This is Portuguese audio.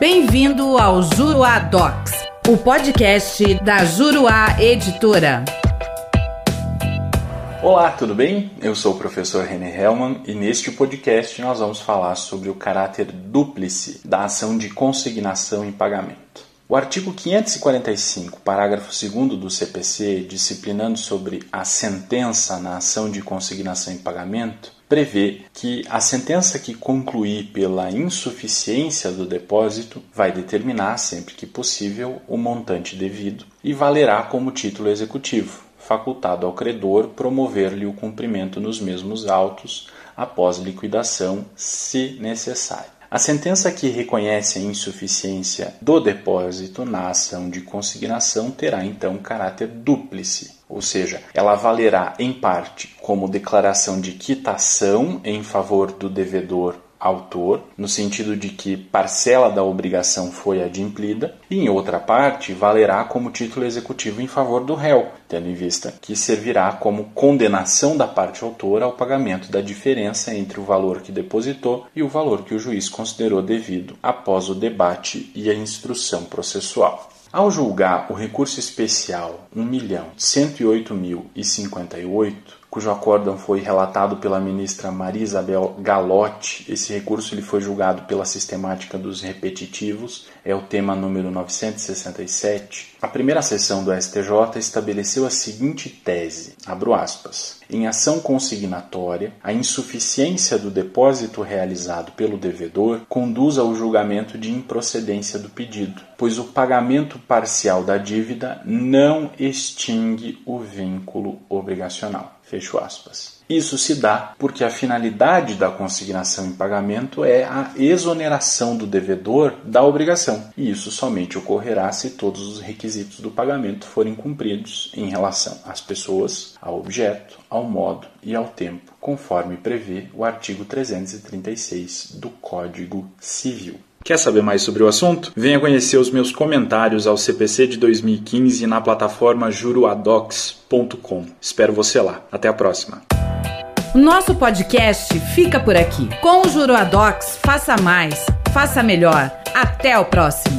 Bem-vindo ao Juruá Docs, o podcast da Juruá Editora. Olá, tudo bem? Eu sou o professor René Hellman e neste podcast nós vamos falar sobre o caráter dúplice da ação de consignação em pagamento. O artigo 545, parágrafo 2 do CPC, disciplinando sobre a sentença na ação de consignação em pagamento, prevê que a sentença que concluir pela insuficiência do depósito vai determinar, sempre que possível, o montante devido e valerá como título executivo, facultado ao credor promover-lhe o cumprimento nos mesmos autos após liquidação, se necessário. A sentença que reconhece a insuficiência do depósito na ação de consignação terá então caráter dúplice, ou seja, ela valerá em parte como declaração de quitação em favor do devedor autor, no sentido de que parcela da obrigação foi adimplida, e em outra parte valerá como título executivo em favor do réu, tendo em vista que servirá como condenação da parte autora ao pagamento da diferença entre o valor que depositou e o valor que o juiz considerou devido após o debate e a instrução processual. Ao julgar o recurso especial 1.108.058, cujo acórdão foi relatado pela ministra Maria Isabel Galotti, esse recurso ele foi julgado pela sistemática dos repetitivos, é o tema número 967. A primeira sessão do STJ estabeleceu a seguinte tese, abro aspas, em ação consignatória, a insuficiência do depósito realizado pelo devedor conduz ao julgamento de improcedência do pedido, pois o pagamento parcial da dívida não extingue o vínculo obrigacional. Fecho aspas. Isso se dá porque a finalidade da consignação em pagamento é a exoneração do devedor da obrigação, e isso somente ocorrerá se todos os requisitos do pagamento forem cumpridos em relação às pessoas, ao objeto, ao modo e ao tempo, conforme prevê o artigo 336 do Código Civil. Quer saber mais sobre o assunto? Venha conhecer os meus comentários ao CPC de 2015 na plataforma juruadocs.com. Espero você lá. Até a próxima. Nosso podcast fica por aqui. Com o Juruadocs, faça mais, faça melhor. Até o próximo.